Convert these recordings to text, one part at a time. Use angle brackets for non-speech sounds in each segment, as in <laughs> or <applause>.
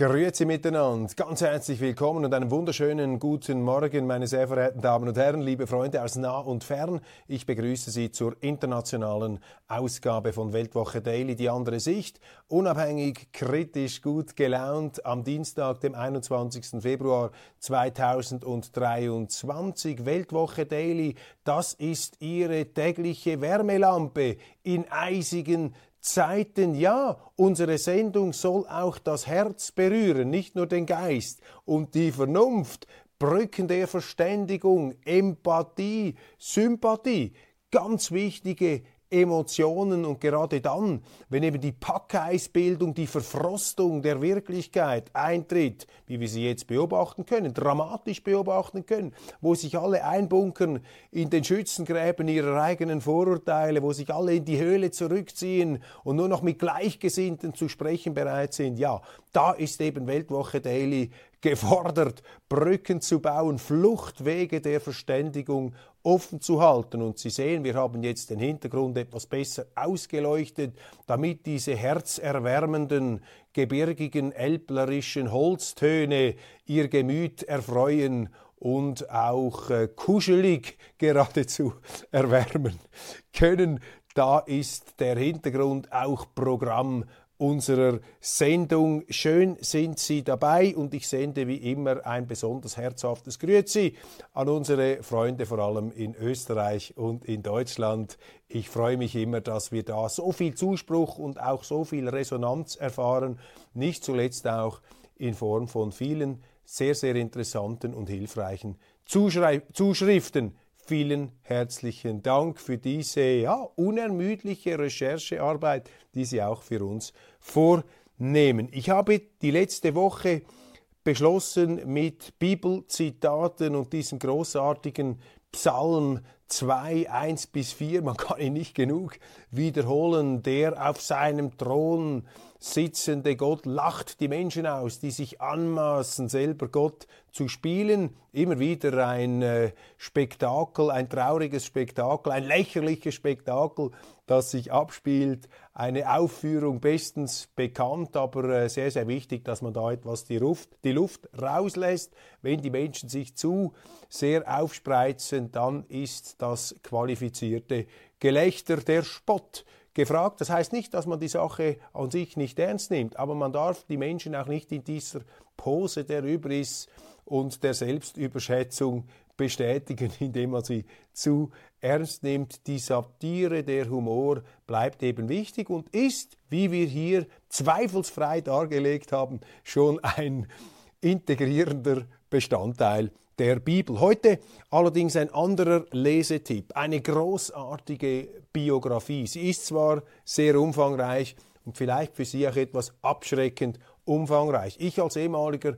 Grüezi miteinander, ganz herzlich willkommen und einen wunderschönen guten Morgen, meine sehr verehrten Damen und Herren, liebe Freunde aus nah und fern. Ich begrüße Sie zur internationalen Ausgabe von Weltwoche Daily, die andere Sicht. Unabhängig, kritisch, gut gelaunt am Dienstag, dem 21. Februar 2023. Weltwoche Daily, das ist Ihre tägliche Wärmelampe in eisigen Zeiten, ja, unsere Sendung soll auch das Herz berühren, nicht nur den Geist. Und die Vernunft, Brücken der Verständigung, Empathie, Sympathie, ganz wichtige Emotionen und gerade dann, wenn eben die Packeisbildung, die Verfrostung der Wirklichkeit eintritt, wie wir sie jetzt beobachten können, dramatisch beobachten können, wo sich alle einbunkern in den Schützengräben ihrer eigenen Vorurteile, wo sich alle in die Höhle zurückziehen und nur noch mit Gleichgesinnten zu sprechen bereit sind, ja, da ist eben Weltwoche Daily gefordert, Brücken zu bauen, Fluchtwege der Verständigung offen zu halten. Und Sie sehen, wir haben jetzt den Hintergrund etwas besser ausgeleuchtet, damit diese herzerwärmenden, gebirgigen, elblerischen Holztöne Ihr Gemüt erfreuen und auch äh, kuschelig geradezu <laughs> erwärmen können. Da ist der Hintergrund auch Programm unserer Sendung. Schön sind Sie dabei und ich sende wie immer ein besonders herzhaftes Grüezi an unsere Freunde, vor allem in Österreich und in Deutschland. Ich freue mich immer, dass wir da so viel Zuspruch und auch so viel Resonanz erfahren, nicht zuletzt auch in Form von vielen sehr, sehr interessanten und hilfreichen Zuschriften Vielen herzlichen Dank für diese ja, unermüdliche Recherchearbeit, die Sie auch für uns vornehmen. Ich habe die letzte Woche beschlossen mit Bibelzitaten und diesem großartigen Psalm 2, 1 bis 4, man kann ihn nicht genug wiederholen, der auf seinem Thron sitzende Gott lacht die Menschen aus, die sich anmaßen, selber Gott zu spielen. Immer wieder ein äh, Spektakel, ein trauriges Spektakel, ein lächerliches Spektakel, das sich abspielt. Eine Aufführung bestens bekannt, aber äh, sehr, sehr wichtig, dass man da etwas die Luft, die Luft rauslässt. Wenn die Menschen sich zu sehr aufspreizen, dann ist das qualifizierte Gelächter der Spott gefragt. Das heißt nicht, dass man die Sache an sich nicht ernst nimmt, aber man darf die Menschen auch nicht in dieser Pose der Überiss und der Selbstüberschätzung bestätigen, <laughs> indem man sie zu ernst nimmt. Die Satire, der Humor bleibt eben wichtig und ist, wie wir hier zweifelsfrei dargelegt haben, schon ein integrierender Bestandteil der Bibel. Heute allerdings ein anderer Lesetipp, eine großartige Biografie. Sie ist zwar sehr umfangreich und vielleicht für Sie auch etwas abschreckend umfangreich. Ich als ehemaliger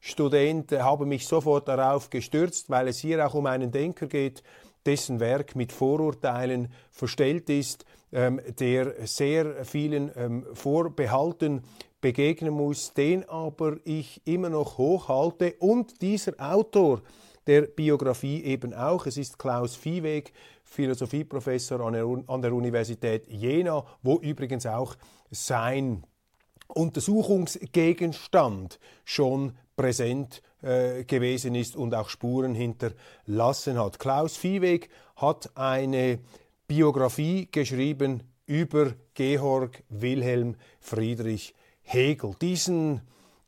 Philosophiestudent habe mich sofort darauf gestürzt, weil es hier auch um einen Denker geht, dessen Werk mit Vorurteilen verstellt ist, ähm, der sehr vielen ähm, Vorbehalten begegnen muss, den aber ich immer noch hochhalte und dieser Autor der Biografie eben auch. Es ist Klaus Viehweg, Philosophieprofessor an der, an der Universität Jena, wo übrigens auch sein Untersuchungsgegenstand schon präsent äh, gewesen ist und auch Spuren hinterlassen hat. Klaus Viehweg hat eine Biografie geschrieben über Georg Wilhelm Friedrich Hegel, diesen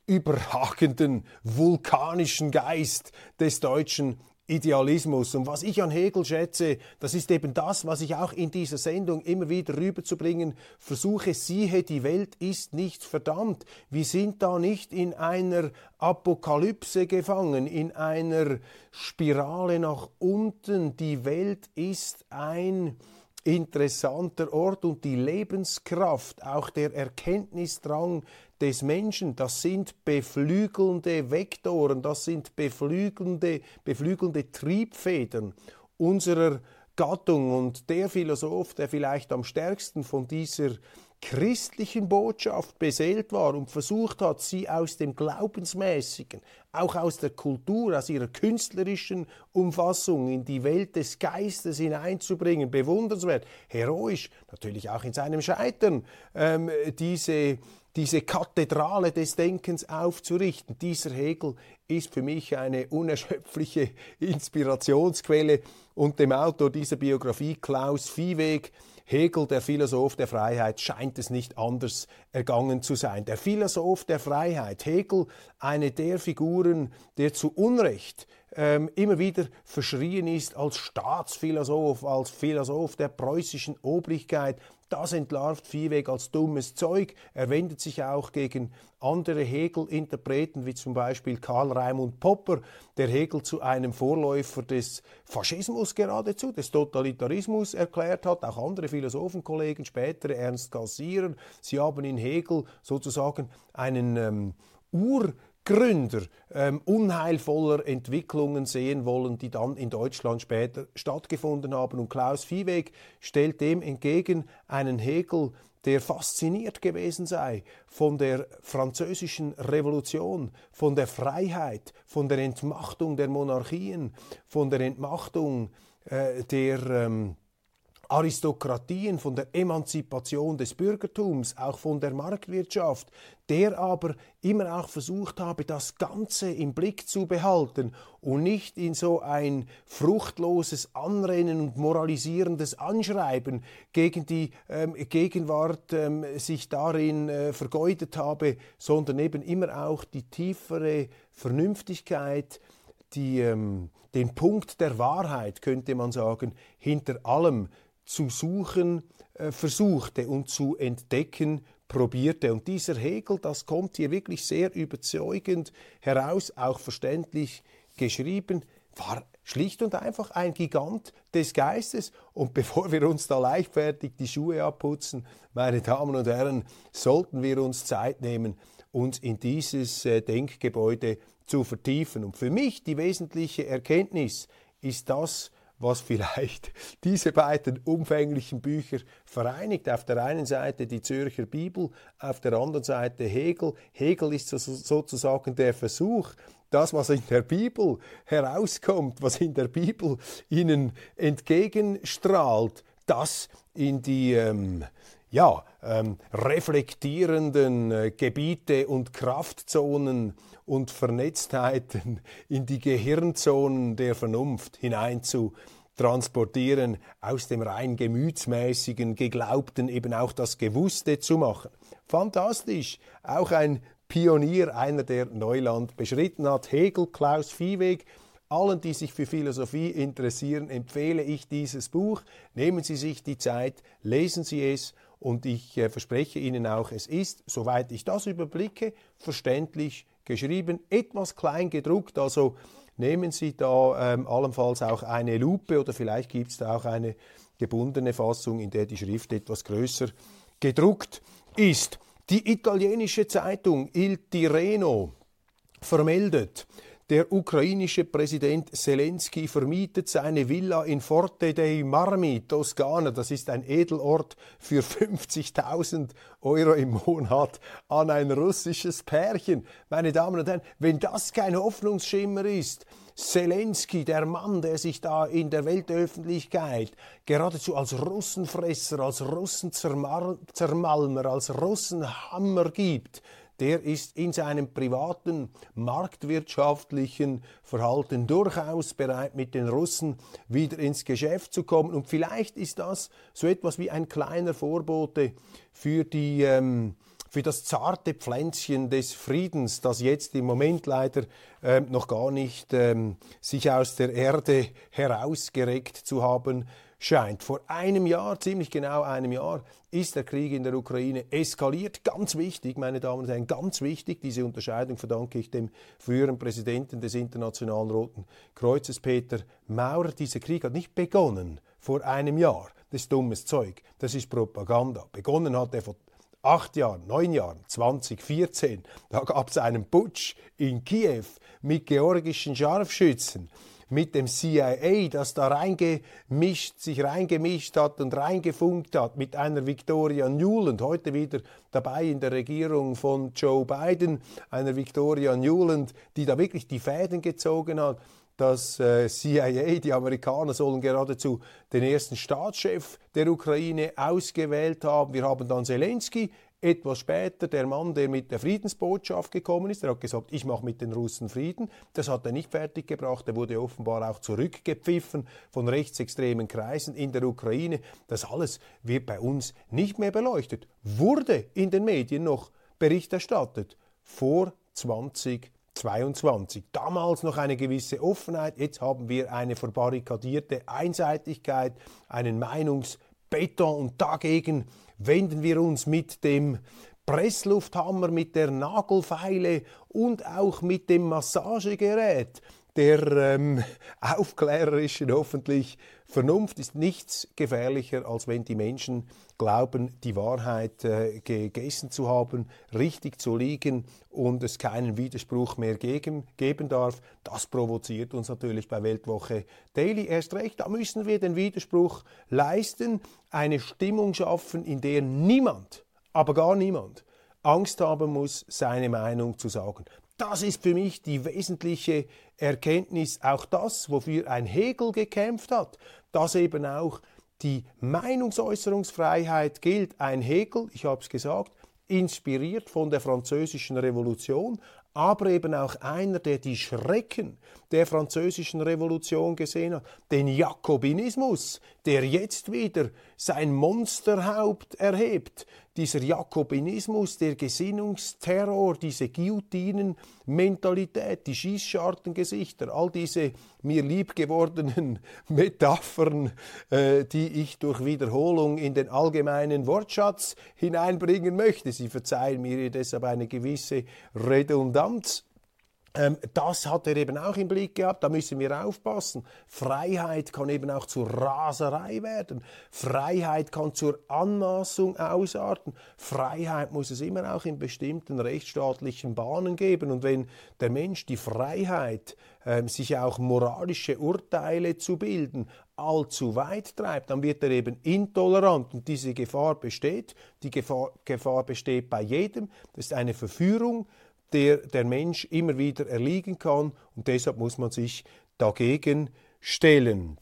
überragenden vulkanischen Geist des deutschen Idealismus. Und was ich an Hegel schätze, das ist eben das, was ich auch in dieser Sendung immer wieder rüberzubringen versuche. Siehe, die Welt ist nicht verdammt. Wir sind da nicht in einer Apokalypse gefangen, in einer Spirale nach unten. Die Welt ist ein interessanter Ort und die Lebenskraft, auch der Erkenntnisdrang des Menschen, das sind beflügelnde Vektoren, das sind beflügelnde, beflügelnde Triebfedern unserer Gattung. Und der Philosoph, der vielleicht am stärksten von dieser christlichen Botschaft beseelt war und versucht hat, sie aus dem Glaubensmäßigen, auch aus der Kultur, aus ihrer künstlerischen Umfassung in die Welt des Geistes hineinzubringen, bewundernswert, heroisch, natürlich auch in seinem Scheitern, ähm, diese, diese Kathedrale des Denkens aufzurichten. Dieser Hegel ist für mich eine unerschöpfliche <laughs> Inspirationsquelle und dem Autor dieser Biografie, Klaus Viehweg, Hegel, der Philosoph der Freiheit, scheint es nicht anders ergangen zu sein. Der Philosoph der Freiheit, Hegel, eine der Figuren, der zu Unrecht ähm, immer wieder verschrien ist als Staatsphilosoph, als Philosoph der preußischen Obrigkeit, das entlarvt Viehweg als dummes Zeug. Er wendet sich auch gegen andere Hegel-Interpreten, wie zum Beispiel Karl Raimund Popper, der Hegel zu einem Vorläufer des Faschismus geradezu, des Totalitarismus erklärt hat. Auch andere Philosophenkollegen, spätere Ernst Cassirer, sie haben in Hegel sozusagen einen ähm, Ur- Gründer ähm, unheilvoller Entwicklungen sehen wollen, die dann in Deutschland später stattgefunden haben. Und Klaus Viehweg stellt dem entgegen einen Hegel, der fasziniert gewesen sei von der französischen Revolution, von der Freiheit, von der Entmachtung der Monarchien, von der Entmachtung äh, der ähm, Aristokratien, von der Emanzipation des Bürgertums, auch von der Marktwirtschaft, der aber immer auch versucht habe, das Ganze im Blick zu behalten und nicht in so ein fruchtloses Anrennen und moralisierendes Anschreiben gegen die ähm, Gegenwart ähm, sich darin äh, vergeudet habe, sondern eben immer auch die tiefere Vernünftigkeit, die, ähm, den Punkt der Wahrheit, könnte man sagen, hinter allem zu suchen äh, versuchte und zu entdecken probierte. Und dieser Hegel, das kommt hier wirklich sehr überzeugend heraus, auch verständlich geschrieben, war schlicht und einfach ein Gigant des Geistes. Und <laughs> bevor wir uns da leichtfertig die Schuhe abputzen, meine Damen und Herren, sollten wir uns Zeit nehmen, uns in dieses äh, Denkgebäude zu vertiefen. Und für mich die wesentliche Erkenntnis ist das, was vielleicht <laughs> diese beiden umfänglichen Bücher vereinigt. Auf der einen Seite die Zürcher Bibel, auf der anderen Seite Hegel. Hegel ist sozusagen der Versuch, das, was in der Bibel herauskommt, was in der Bibel ihnen entgegenstrahlt, das in die ähm, ja, ähm, reflektierenden äh, Gebiete und Kraftzonen und Vernetztheiten <laughs> in die Gehirnzonen der Vernunft hinein zu transportieren, aus dem rein gemütsmäßigen, geglaubten eben auch das Gewusste zu machen. Fantastisch, auch ein Pionier, einer der Neuland beschritten hat, Hegel, Klaus Viehweg, allen, die sich für Philosophie interessieren, empfehle ich dieses Buch. Nehmen Sie sich die Zeit, lesen Sie es und ich äh, verspreche Ihnen auch, es ist, soweit ich das überblicke, verständlich geschrieben, etwas klein gedruckt, also nehmen Sie da ähm, allenfalls auch eine Lupe oder vielleicht gibt es da auch eine gebundene Fassung, in der die Schrift etwas größer gedruckt ist. Die italienische Zeitung Il Tirreno vermeldet, der ukrainische Präsident Zelensky vermietet seine Villa in Forte dei Marmi, Toskana, das ist ein Edelort, für 50.000 Euro im Monat an ein russisches Pärchen. Meine Damen und Herren, wenn das kein Hoffnungsschimmer ist, Zelensky, der Mann, der sich da in der Weltöffentlichkeit geradezu als Russenfresser, als Russenzermalmer, als Russenhammer gibt, der ist in seinem privaten marktwirtschaftlichen Verhalten durchaus bereit, mit den Russen wieder ins Geschäft zu kommen. Und vielleicht ist das so etwas wie ein kleiner Vorbote für die ähm, für das zarte Pflänzchen des Friedens, das jetzt im Moment leider ähm, noch gar nicht ähm, sich aus der Erde herausgereckt zu haben scheint. Vor einem Jahr, ziemlich genau einem Jahr, ist der Krieg in der Ukraine eskaliert. Ganz wichtig, meine Damen und Herren, ganz wichtig. Diese Unterscheidung verdanke ich dem früheren Präsidenten des Internationalen Roten Kreuzes, Peter Maurer. Dieser Krieg hat nicht begonnen vor einem Jahr. Das ist dummes Zeug. Das ist Propaganda. Begonnen hat er vor acht Jahren, neun Jahren, 2014, da gab es einen Putsch in Kiew mit georgischen Scharfschützen mit dem CIA, das da reingemischt, sich reingemischt hat und reingefunkt hat, mit einer Victoria Newland, heute wieder dabei in der Regierung von Joe Biden, einer Victoria Newland, die da wirklich die Fäden gezogen hat das äh, CIA, die Amerikaner sollen geradezu den ersten Staatschef der Ukraine ausgewählt haben. Wir haben dann Zelensky etwas später der Mann, der mit der Friedensbotschaft gekommen ist, der hat gesagt, ich mache mit den Russen Frieden. Das hat er nicht fertiggebracht. Er wurde offenbar auch zurückgepfiffen von rechtsextremen Kreisen in der Ukraine. Das alles wird bei uns nicht mehr beleuchtet. Wurde in den Medien noch Bericht erstattet vor 2022. Damals noch eine gewisse Offenheit, jetzt haben wir eine verbarrikadierte Einseitigkeit, einen Meinungsbeton und dagegen wenden wir uns mit dem Presslufthammer, mit der Nagelfeile und auch mit dem Massagegerät der ähm, <laughs> aufklärerischen hoffentlich Vernunft ist nichts gefährlicher, als wenn die Menschen glauben, die Wahrheit äh, gegessen zu haben, richtig zu liegen und es keinen Widerspruch mehr gegen, geben darf. Das provoziert uns natürlich bei Weltwoche Daily erst recht. Da müssen wir den Widerspruch leisten, eine Stimmung schaffen, in der niemand, aber gar niemand, Angst haben muss, seine Meinung zu sagen. Das ist für mich die wesentliche Erkenntnis, auch das, wofür ein Hegel gekämpft hat, dass eben auch die Meinungsäußerungsfreiheit gilt. Ein Hegel, ich habe es gesagt, inspiriert von der französischen Revolution, aber eben auch einer, der die Schrecken der französischen Revolution gesehen hat, den Jakobinismus, der jetzt wieder sein Monsterhaupt erhebt, dieser Jakobinismus, der Gesinnungsterror, diese Guillotinen-Mentalität, die Schießschartengesichter, all diese mir liebgewordenen <laughs> Metaphern, äh, die ich durch Wiederholung in den allgemeinen Wortschatz hineinbringen möchte. Sie verzeihen mir deshalb eine gewisse Redundanz. Ähm, das hat er eben auch im Blick gehabt, da müssen wir aufpassen. Freiheit kann eben auch zur Raserei werden. Freiheit kann zur Anmaßung ausarten. Freiheit muss es immer auch in bestimmten rechtsstaatlichen Bahnen geben. Und wenn der Mensch die Freiheit, äh, sich auch moralische Urteile zu bilden, allzu weit treibt, dann wird er eben intolerant und diese Gefahr besteht. Die Gefahr, Gefahr besteht bei jedem. Das ist eine Verführung der der Mensch immer wieder erliegen kann und deshalb muss man sich dagegen stellen.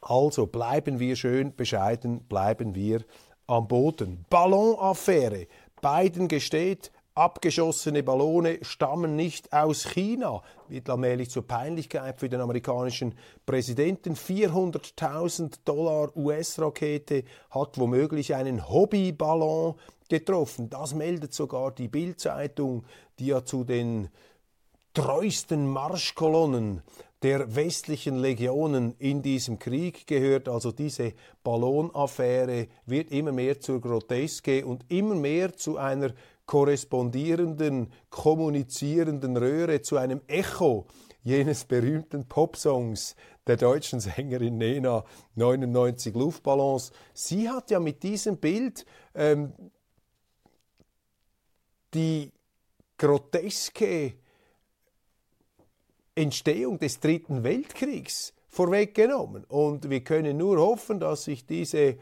Also bleiben wir schön bescheiden, bleiben wir am Boden. Ballonaffäre. Biden gesteht, abgeschossene Ballone stammen nicht aus China. Wird allmählich zur Peinlichkeit für den amerikanischen Präsidenten. 400.000 Dollar US-Rakete hat womöglich einen Hobbyballon getroffen. Das meldet sogar die Bild-Zeitung, die ja zu den treuesten Marschkolonnen der westlichen Legionen in diesem Krieg gehört. Also diese Ballonaffäre wird immer mehr zur Groteske und immer mehr zu einer korrespondierenden, kommunizierenden Röhre, zu einem Echo jenes berühmten Popsongs der deutschen Sängerin Nena 99 Luftballons. Sie hat ja mit diesem Bild ähm, die groteske Entstehung des Dritten Weltkriegs vorweggenommen. Und wir können nur hoffen, dass sich diese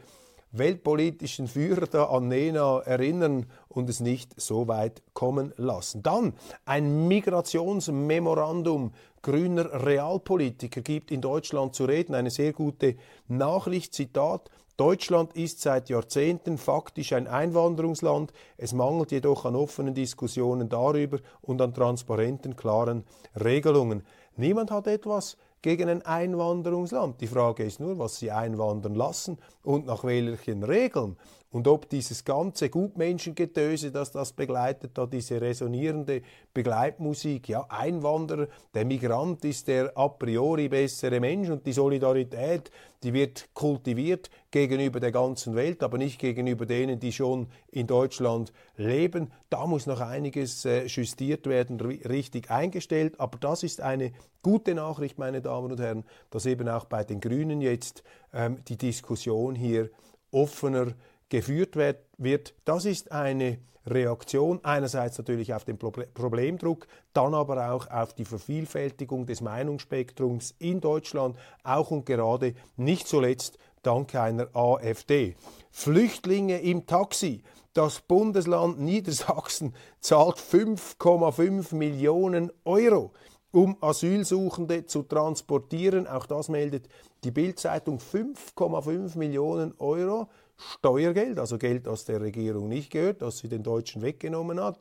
weltpolitischen Führer da an Nena erinnern und es nicht so weit kommen lassen. Dann ein Migrationsmemorandum grüner Realpolitiker gibt in Deutschland zu reden. Eine sehr gute Nachricht, Zitat. Deutschland ist seit Jahrzehnten faktisch ein Einwanderungsland. Es mangelt jedoch an offenen Diskussionen darüber und an transparenten, klaren Regelungen. Niemand hat etwas gegen ein Einwanderungsland. Die Frage ist nur, was sie einwandern lassen und nach welchen Regeln. Und ob dieses ganze Gutmenschengetöse, das das begleitet, da diese resonierende Begleitmusik, ja, Einwanderer, der Migrant ist der a priori bessere Mensch und die Solidarität, die wird kultiviert gegenüber der ganzen Welt, aber nicht gegenüber denen, die schon in Deutschland leben. Da muss noch einiges äh, justiert werden, richtig eingestellt. Aber das ist eine gute Nachricht, meine Damen und Herren, dass eben auch bei den Grünen jetzt ähm, die Diskussion hier offener geführt wird. Das ist eine Reaktion einerseits natürlich auf den Problemdruck, dann aber auch auf die Vervielfältigung des Meinungsspektrums in Deutschland, auch und gerade nicht zuletzt dank einer AfD. Flüchtlinge im Taxi. Das Bundesland Niedersachsen zahlt 5,5 Millionen Euro, um Asylsuchende zu transportieren. Auch das meldet die Bildzeitung 5,5 Millionen Euro Steuergeld, also Geld, das der Regierung nicht gehört, das sie den Deutschen weggenommen hat,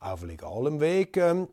auf legalem Weg. Ähm,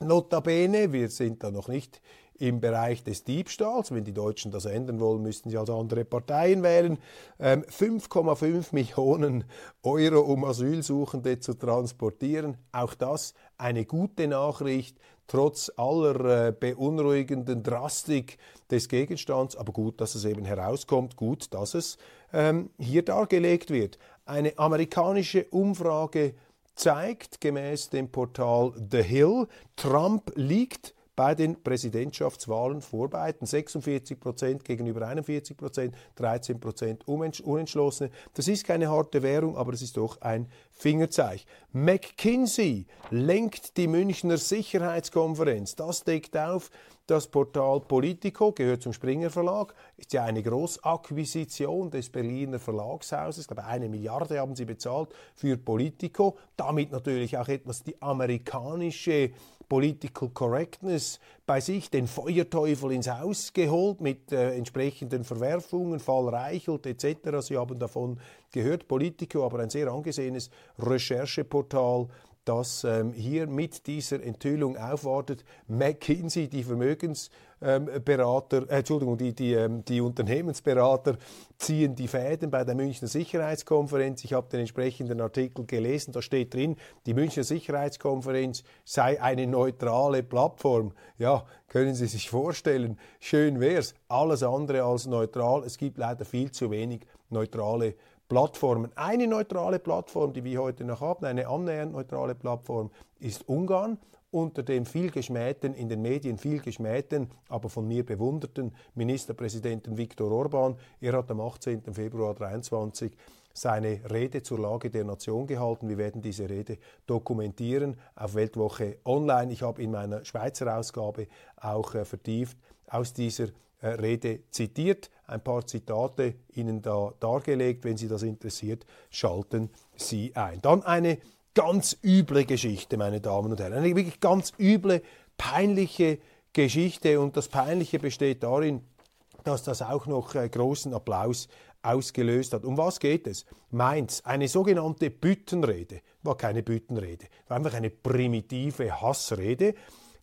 notabene, wir sind da noch nicht im Bereich des Diebstahls. Wenn die Deutschen das ändern wollen, müssten sie also andere Parteien wählen. 5,5 ähm, Millionen Euro, um Asylsuchende zu transportieren. Auch das eine gute Nachricht, trotz aller äh, beunruhigenden Drastik des Gegenstands. Aber gut, dass es eben herauskommt, gut, dass es ähm, hier dargelegt wird. Eine amerikanische Umfrage zeigt gemäß dem Portal The Hill, Trump liegt bei den Präsidentschaftswahlen vorbereiten. 46 Prozent gegenüber 41 Prozent, 13 Prozent Unentschlossene. Das ist keine harte Währung, aber es ist doch ein Fingerzeig. McKinsey lenkt die Münchner Sicherheitskonferenz. Das deckt auf, das Portal Politico gehört zum Springer Verlag, ist ja eine Großakquisition des Berliner Verlagshauses. Ich glaube, eine Milliarde haben sie bezahlt für Politico. Damit natürlich auch etwas die amerikanische Political Correctness bei sich den Feuerteufel ins Haus geholt mit äh, entsprechenden Verwerfungen, Fall Reichelt etc. Sie haben davon gehört, Politico, aber ein sehr angesehenes Rechercheportal das ähm, hier mit dieser Enthüllung aufwartet. McKinsey, die Vermögensberater, ähm, äh, Entschuldigung, die, die, ähm, die Unternehmensberater ziehen die Fäden bei der Münchner Sicherheitskonferenz. Ich habe den entsprechenden Artikel gelesen, da steht drin, die Münchner Sicherheitskonferenz sei eine neutrale Plattform. Ja, können Sie sich vorstellen, schön wär's, alles andere als neutral. Es gibt leider viel zu wenig neutrale Plattformen. Eine neutrale Plattform, die wir heute noch haben, eine annähernd neutrale Plattform, ist Ungarn unter dem viel geschmähten, in den Medien viel geschmähten, aber von mir bewunderten Ministerpräsidenten Viktor Orban. Er hat am 18. Februar 2023 seine Rede zur Lage der Nation gehalten. Wir werden diese Rede dokumentieren auf Weltwoche Online. Ich habe in meiner Schweizer Ausgabe auch äh, vertieft aus dieser äh, Rede zitiert, ein paar Zitate Ihnen da dargelegt. Wenn Sie das interessiert, schalten Sie ein. Dann eine ganz üble Geschichte, meine Damen und Herren. Eine wirklich ganz üble, peinliche Geschichte. Und das Peinliche besteht darin, dass das auch noch äh, großen Applaus ausgelöst hat. Um was geht es? Mainz, eine sogenannte Büttenrede, war keine Büttenrede, war einfach eine primitive Hassrede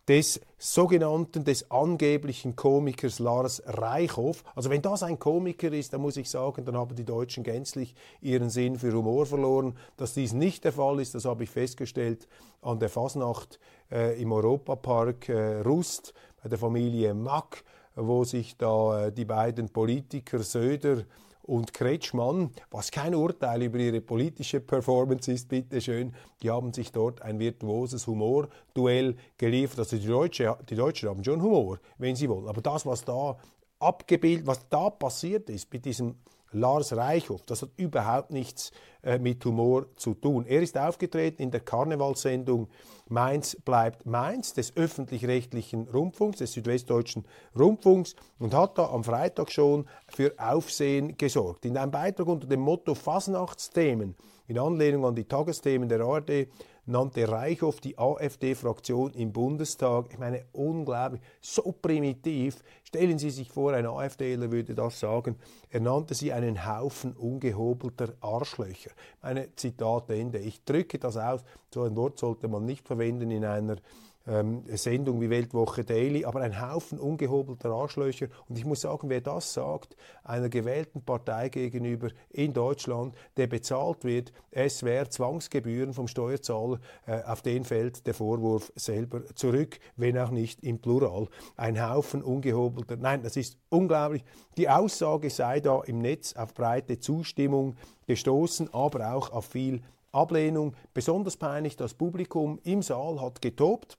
des sogenannten, des angeblichen Komikers Lars Reichhoff. Also wenn das ein Komiker ist, dann muss ich sagen, dann haben die Deutschen gänzlich ihren Sinn für Humor verloren. Dass dies nicht der Fall ist, das habe ich festgestellt an der Fasnacht äh, im Europapark äh, Rust bei der Familie Mack, wo sich da äh, die beiden Politiker Söder und Kretschmann, was kein Urteil über ihre politische Performance ist, bitteschön, die haben sich dort ein virtuoses Humorduell geliefert. Also die, Deutsche, die Deutschen haben schon Humor, wenn sie wollen. Aber das, was da abgebildet, was da passiert ist mit diesem Lars Reichhoff, das hat überhaupt nichts äh, mit Humor zu tun. Er ist aufgetreten in der Karnevalssendung Mainz bleibt Mainz des öffentlich-rechtlichen Rundfunks, des südwestdeutschen Rundfunks und hat da am Freitag schon für Aufsehen gesorgt. In einem Beitrag unter dem Motto Fasnachtsthemen in Anlehnung an die Tagesthemen der ARD nannte Reichhoff die AfD-Fraktion im Bundestag. Ich meine, unglaublich, so primitiv. Stellen Sie sich vor, ein AfDler würde das sagen. Er nannte sie einen Haufen ungehobelter Arschlöcher. Meine Zitat Ende. Ich drücke das aus. So ein Wort sollte man nicht verwenden in einer ähm, Sendung wie Weltwoche Daily, aber ein Haufen ungehobelter Arschlöcher. Und ich muss sagen, wer das sagt, einer gewählten Partei gegenüber in Deutschland, der bezahlt wird, es wäre Zwangsgebühren vom Steuerzahler, äh, auf den fällt der Vorwurf selber zurück, wenn auch nicht im Plural. Ein Haufen ungehobelter, nein, das ist unglaublich. Die Aussage sei da im Netz auf breite Zustimmung gestoßen, aber auch auf viel Ablehnung. Besonders peinlich, das Publikum im Saal hat getobt.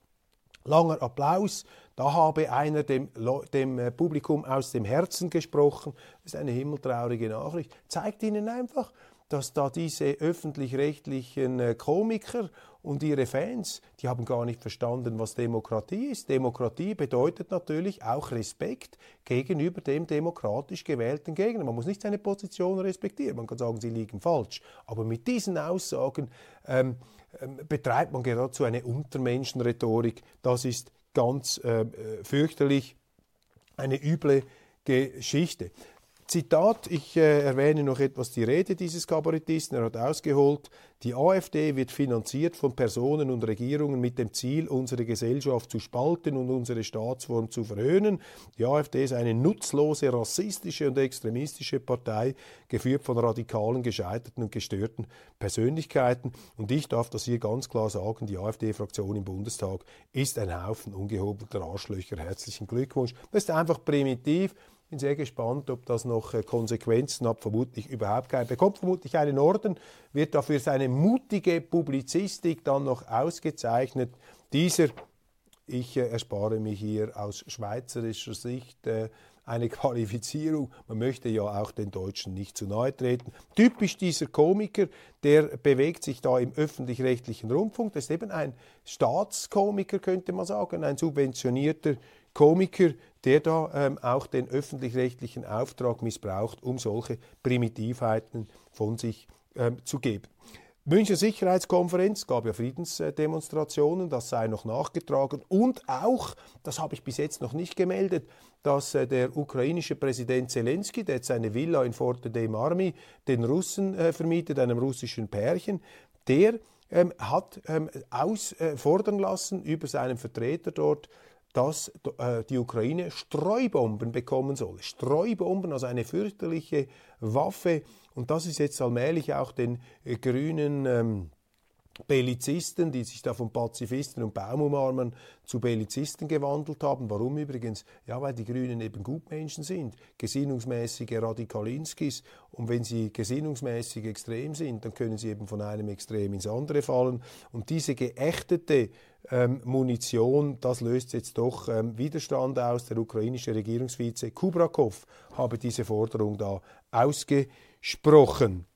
Langer Applaus. Da habe einer dem, dem, äh, Publikum aus dem Herzen gesprochen. Das ist eine himmeltraurige Nachricht. Zeigt Ihnen einfach, dass da diese öffentlich-rechtlichen äh, Komiker und ihre Fans, die haben gar nicht verstanden, was Demokratie ist. Demokratie bedeutet natürlich auch Respekt gegenüber dem demokratisch gewählten Gegner. Man muss nicht seine Position respektieren, man kann sagen, sie liegen falsch. Aber mit diesen Aussagen ähm, betreibt man geradezu eine Untermenschenrhetorik. Das ist ganz äh, äh fürchterlich, eine üble Geschichte. Zitat, ich äh, erwähne noch etwas die Rede dieses Kabarettisten. Er hat ausgeholt, die AfD wird finanziert von Personen und Regierungen mit dem Ziel, unsere Gesellschaft zu spalten und unsere Staatsform zu verhöhnen. Die AfD ist eine nutzlose, rassistische und extremistische Partei, geführt von radikalen, gescheiterten und gestörten Persönlichkeiten. Und ich darf das hier ganz klar sagen, die AfD-Fraktion im Bundestag ist ein Haufen ungehobelter Arschlöcher. Herzlichen Glückwunsch. Das ist einfach primitiv bin sehr gespannt, ob das noch äh, Konsequenzen hat. Vermutlich überhaupt keine. Bekommt vermutlich einen Orden, wird dafür seine mutige Publizistik dann noch ausgezeichnet. Dieser, ich äh, erspare mich hier aus schweizerischer Sicht äh, eine <laughs> Qualifizierung. Man möchte ja auch den Deutschen nicht zu nahe treten. Typisch dieser Komiker, der bewegt sich da im öffentlich-rechtlichen Rundfunk. Das ist eben ein Staatskomiker, könnte man sagen, ein subventionierter Komiker, der da ähm, auch den öffentlich-rechtlichen Auftrag missbraucht, um solche Primitivheiten von sich ähm, zu geben. Münchner Sicherheitskonferenz gab ja Friedensdemonstrationen, das sei noch nachgetragen. Und auch, das habe ich bis jetzt noch nicht gemeldet, dass äh, der ukrainische Präsident Zelensky, der jetzt seine Villa in Forte dei Marmi den Russen äh, vermietet, einem russischen Pärchen, der ähm, hat ähm, ausfordern äh, lassen über seinen Vertreter dort, dass äh, die Ukraine Streubomben bekommen soll. Streubomben, also eine fürchterliche Waffe. Und das ist jetzt allmählich auch den äh, grünen ähm, Bellizisten, die sich da von Pazifisten und Baumumarmern zu Bellizisten gewandelt haben. Warum übrigens? Ja, weil die Grünen eben Gutmenschen sind, gesinnungsmäßige Radikalinskis. Und wenn sie gesinnungsmäßig extrem sind, dann können sie eben von einem Extrem ins andere fallen. Und diese geächtete ähm, Munition, das löst jetzt doch ähm, Widerstand aus. Der ukrainische Regierungsvize Kubrakov habe diese Forderung da ausgesprochen.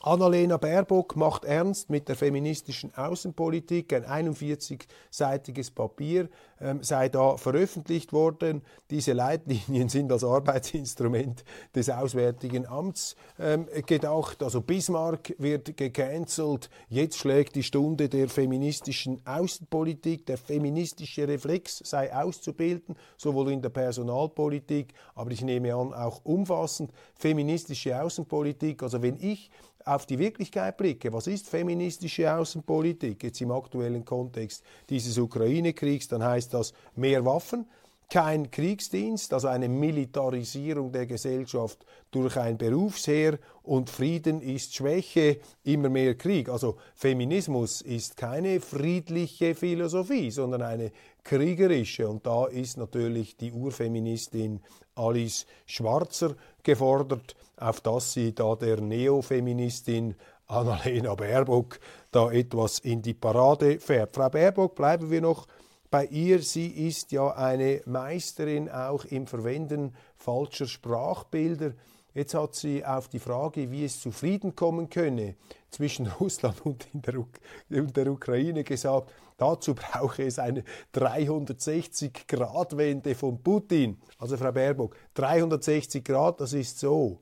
Annalena Baerbock macht ernst mit der feministischen Außenpolitik. Ein 41-seitiges Papier ähm, sei da veröffentlicht worden. Diese Leitlinien sind als Arbeitsinstrument des Auswärtigen Amts ähm, gedacht. Also Bismarck wird gecancelt. Jetzt schlägt die Stunde der feministischen Außenpolitik. Der feministische Reflex sei auszubilden, sowohl in der Personalpolitik, aber ich nehme an auch umfassend feministische Außenpolitik. Also wenn ich auf die Wirklichkeit blicke, was ist feministische Außenpolitik jetzt im aktuellen Kontext dieses Ukraine-Kriegs, dann heißt das mehr Waffen, kein Kriegsdienst, also eine Militarisierung der Gesellschaft durch ein Berufsheer und Frieden ist Schwäche, immer mehr Krieg. Also Feminismus ist keine friedliche Philosophie, sondern eine kriegerische. Und da ist natürlich die Urfeministin Alice Schwarzer gefordert, auf dass sie da der Neofeministin Annalena Baerbock da etwas in die Parade fährt. Frau Baerbock, bleiben wir noch bei ihr. Sie ist ja eine Meisterin auch im Verwenden falscher Sprachbilder. Jetzt hat sie auf die Frage, wie es zu Frieden kommen könne zwischen <laughs> Russland und der, und der Ukraine gesagt, dazu brauche es eine 360-Grad-Wende von Putin. Also Frau Baerbock, 360 Grad, das ist so.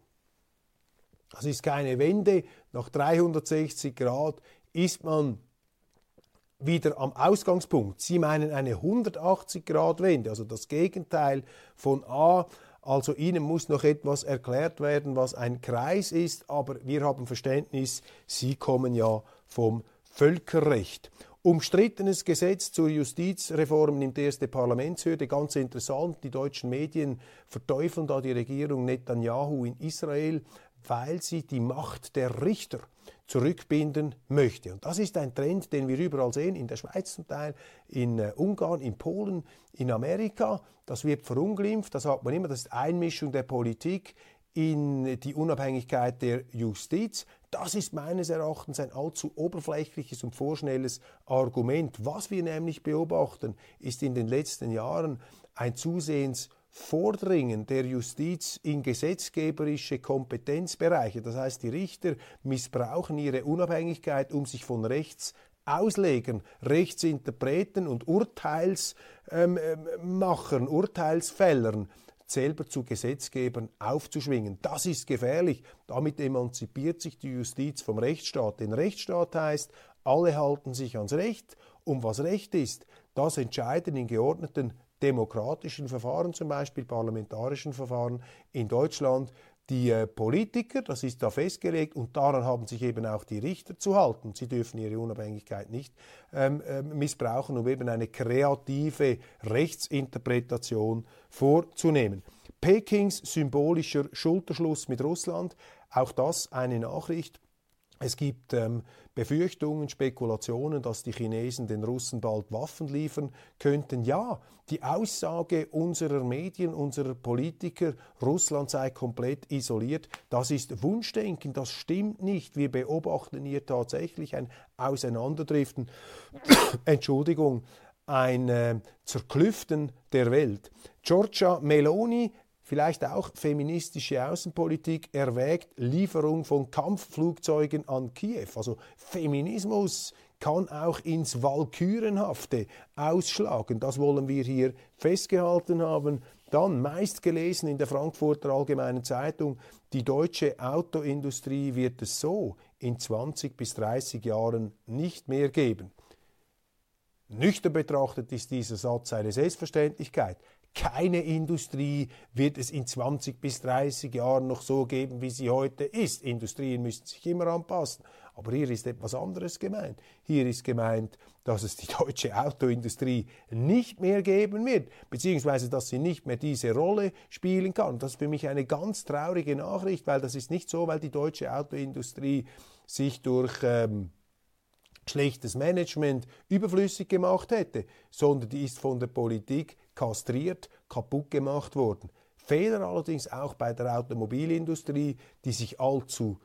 Das ist keine Wende. Nach 360 Grad ist man wieder am Ausgangspunkt. Sie meinen eine 180-Grad-Wende, also das Gegenteil von A. Also Ihnen muss noch etwas erklärt werden, was ein Kreis ist, aber wir haben Verständnis, Sie kommen ja vom Völkerrecht. Umstrittenes Gesetz zur Justizreform nimmt erste Parlamentshürde. Ganz interessant, die deutschen Medien verteufeln da die Regierung Netanyahu in Israel, weil sie die Macht der Richter zurückbinden möchte. Und das ist ein Trend, den wir überall sehen, in der Schweiz zum Teil, in äh, Ungarn, in Polen, in Amerika. Das wird verunglimpft, das hat man immer, das ist Einmischung der Politik in die Unabhängigkeit der Justiz. Das ist meines Erachtens ein allzu oberflächliches und vorschnelles Argument. Was wir nämlich beobachten, ist in den letzten Jahren ein zusehends Vordringen der Justiz in gesetzgeberische Kompetenzbereiche, das heißt die Richter missbrauchen ihre Unabhängigkeit, um sich von Rechts Auslegern, Rechtsinterpreten und Urteilsmachern, ähm, Urteilsfällern selber zu Gesetzgebern aufzuschwingen. Das ist gefährlich. Damit emanzipiert sich die Justiz vom Rechtsstaat. Denn Rechtsstaat heißt, alle halten sich ans Recht. Und was Recht ist, das entscheiden in geordneten demokratischen Verfahren, zum Beispiel parlamentarischen Verfahren in Deutschland, die äh, Politiker, das ist da festgelegt, und daran haben sich eben auch die Richter zu halten. Sie dürfen ihre Unabhängigkeit nicht ähm, äh, missbrauchen, um eben eine kreative Rechtsinterpretation vorzunehmen. Pekings symbolischer Schulterschluss mit Russland, auch das eine Nachricht es gibt ähm, Befürchtungen, Spekulationen, dass die Chinesen den Russen bald Waffen liefern könnten. Ja, die Aussage unserer Medien, unserer Politiker, Russland sei komplett isoliert, das ist Wunschdenken, das stimmt nicht. Wir beobachten hier tatsächlich ein Auseinanderdriften, <coughs> Entschuldigung, ein äh, Zerklüften der Welt. Giorgia Meloni vielleicht auch feministische Außenpolitik erwägt Lieferung von Kampfflugzeugen an Kiew. Also Feminismus kann auch ins Walkürenhafte ausschlagen. Das wollen wir hier festgehalten haben. Dann meistgelesen in der Frankfurter Allgemeinen Zeitung, die deutsche Autoindustrie wird es so in 20 bis 30 Jahren nicht mehr geben. Nüchtern betrachtet ist dieser Satz eine Selbstverständlichkeit. Keine Industrie wird es in 20 bis 30 Jahren noch so geben, wie sie heute ist. Industrien müssen sich immer anpassen. Aber hier ist etwas anderes gemeint. Hier ist gemeint, dass es die deutsche Autoindustrie nicht mehr geben wird, beziehungsweise dass sie nicht mehr diese Rolle spielen kann. Das ist für mich eine ganz traurige Nachricht, weil das ist nicht so, weil die deutsche Autoindustrie sich durch ähm, schlechtes Management überflüssig gemacht hätte, sondern die ist von der Politik kastriert, kaputt gemacht worden. Fehler allerdings auch bei der Automobilindustrie, die sich allzu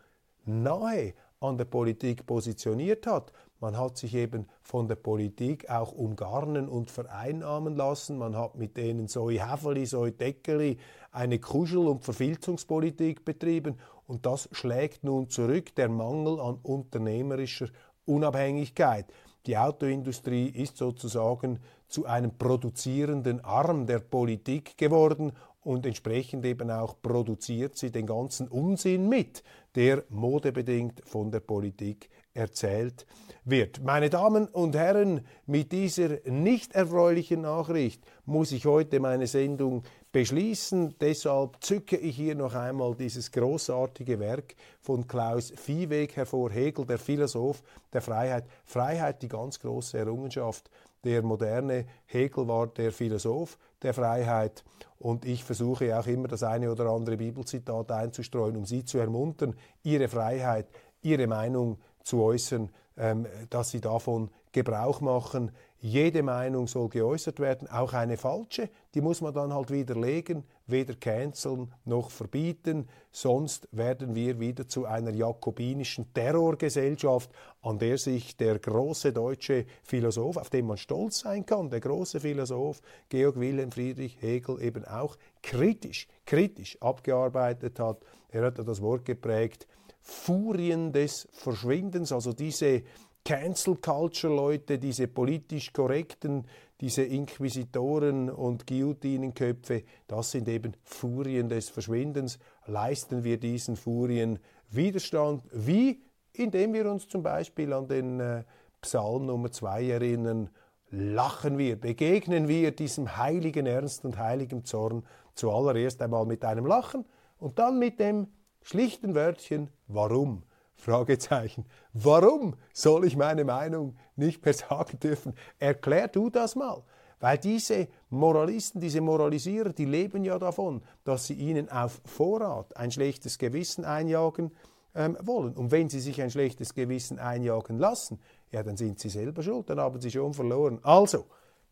nahe an der Politik positioniert hat. Man hat sich eben von der Politik auch umgarnen und vereinnahmen lassen. Man hat mit denen Soi Häferli, Soi Deckeli eine Kuschel- und Verfilzungspolitik betrieben. Und das schlägt nun zurück, der Mangel an unternehmerischer Unabhängigkeit. Die Autoindustrie ist sozusagen zu einem produzierenden Arm der Politik geworden und entsprechend eben auch produziert sie den ganzen Unsinn mit, der modebedingt von der Politik erzählt wird. Meine Damen und Herren, mit dieser nicht erfreulichen Nachricht muss ich heute meine Sendung beschließen. Deshalb zücke ich hier noch einmal dieses großartige Werk von Klaus Viehweg hervor, Hegel, der Philosoph der Freiheit. Freiheit, die ganz große Errungenschaft der moderne Hegel war der Philosoph der Freiheit und ich versuche auch immer das eine oder andere Bibelzitat einzustreuen, um Sie zu ermuntern, Ihre Freiheit, Ihre Meinung zu äußern, ähm, dass Sie davon Gebrauch machen. Jede Meinung soll geäußert werden, auch eine falsche, die muss man dann halt widerlegen, weder canceln noch verbieten, sonst werden wir wieder zu einer jakobinischen Terrorgesellschaft, an der sich der große deutsche Philosoph, auf den man stolz sein kann, der große Philosoph Georg Wilhelm Friedrich Hegel eben auch kritisch, kritisch abgearbeitet hat. Er hat das Wort geprägt, Furien des Verschwindens, also diese Cancel Culture Leute, diese politisch korrekten, diese Inquisitoren und Guillotinenköpfe, das sind eben Furien des Verschwindens. Leisten wir diesen Furien Widerstand? Wie? Indem wir uns zum Beispiel an den äh, Psalm Nummer 2 erinnern, lachen wir, begegnen wir diesem heiligen Ernst und heiligen Zorn zuallererst einmal mit einem Lachen und dann mit dem schlichten Wörtchen Warum? Fragezeichen. Warum soll ich meine Meinung nicht mehr sagen dürfen? Erklär du das mal. Weil diese Moralisten, diese Moralisierer, die leben ja davon, dass sie ihnen auf Vorrat ein schlechtes Gewissen einjagen ähm, wollen. Und wenn sie sich ein schlechtes Gewissen einjagen lassen, ja, dann sind sie selber schuld, dann haben sie schon verloren. Also,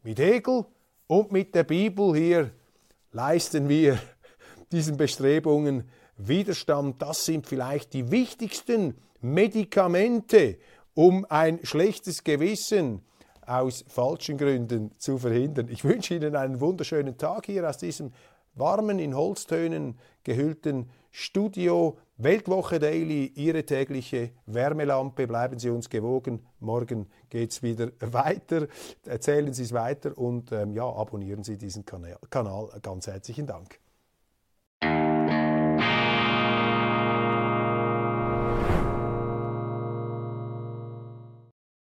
mit Hegel und mit der Bibel hier leisten wir <laughs> diesen Bestrebungen Widerstand, das sind vielleicht die wichtigsten Medikamente, um ein schlechtes Gewissen aus falschen Gründen zu verhindern. Ich wünsche Ihnen einen wunderschönen Tag hier aus diesem warmen, in Holztönen gehüllten Studio. Weltwoche Daily, Ihre tägliche Wärmelampe. Bleiben Sie uns gewogen. Morgen geht es wieder <laughs> weiter. Erzählen Sie es weiter und ähm, ja, abonnieren Sie diesen Kanal. Ganz herzlichen Dank.